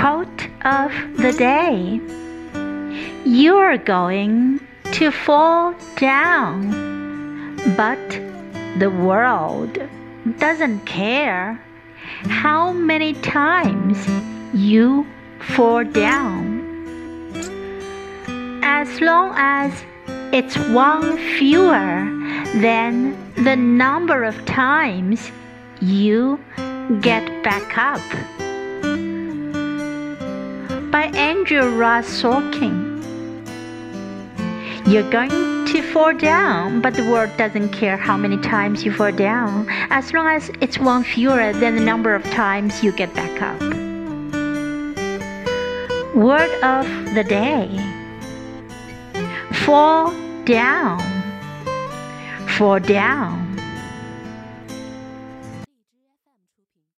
Quote of the day You're going to fall down, but the world doesn't care how many times you fall down. As long as it's one fewer than the number of times you get back up. By Andrew Ross Sorkin. You're going to fall down, but the world doesn't care how many times you fall down, as long as it's one fewer than the number of times you get back up. Word of the day Fall down, fall down.